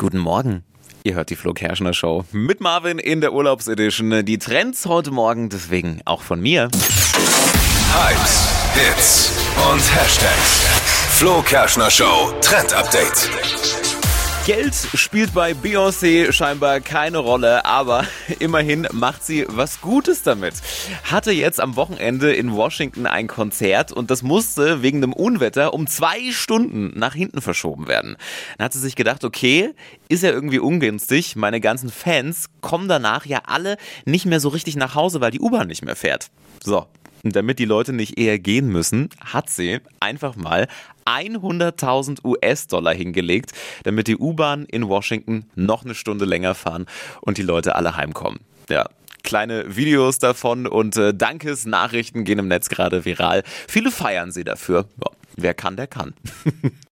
Guten Morgen. Ihr hört die Flo Kerschner Show mit Marvin in der Urlaubsedition. Die Trends heute Morgen, deswegen auch von mir. Hypes, Hits und Hashtags. Flo Kerschner Show Trend Update. Geld spielt bei Beyoncé scheinbar keine Rolle, aber immerhin macht sie was Gutes damit. Hatte jetzt am Wochenende in Washington ein Konzert und das musste wegen dem Unwetter um zwei Stunden nach hinten verschoben werden. Dann hat sie sich gedacht, okay, ist ja irgendwie ungünstig. Meine ganzen Fans kommen danach ja alle nicht mehr so richtig nach Hause, weil die U-Bahn nicht mehr fährt. So, damit die Leute nicht eher gehen müssen, hat sie einfach mal 100.000 US-Dollar hingelegt, damit die U-Bahn in Washington noch eine Stunde länger fahren und die Leute alle heimkommen. Ja, kleine Videos davon und äh, Dankesnachrichten gehen im Netz gerade viral. Viele feiern sie dafür. Ja, wer kann, der kann.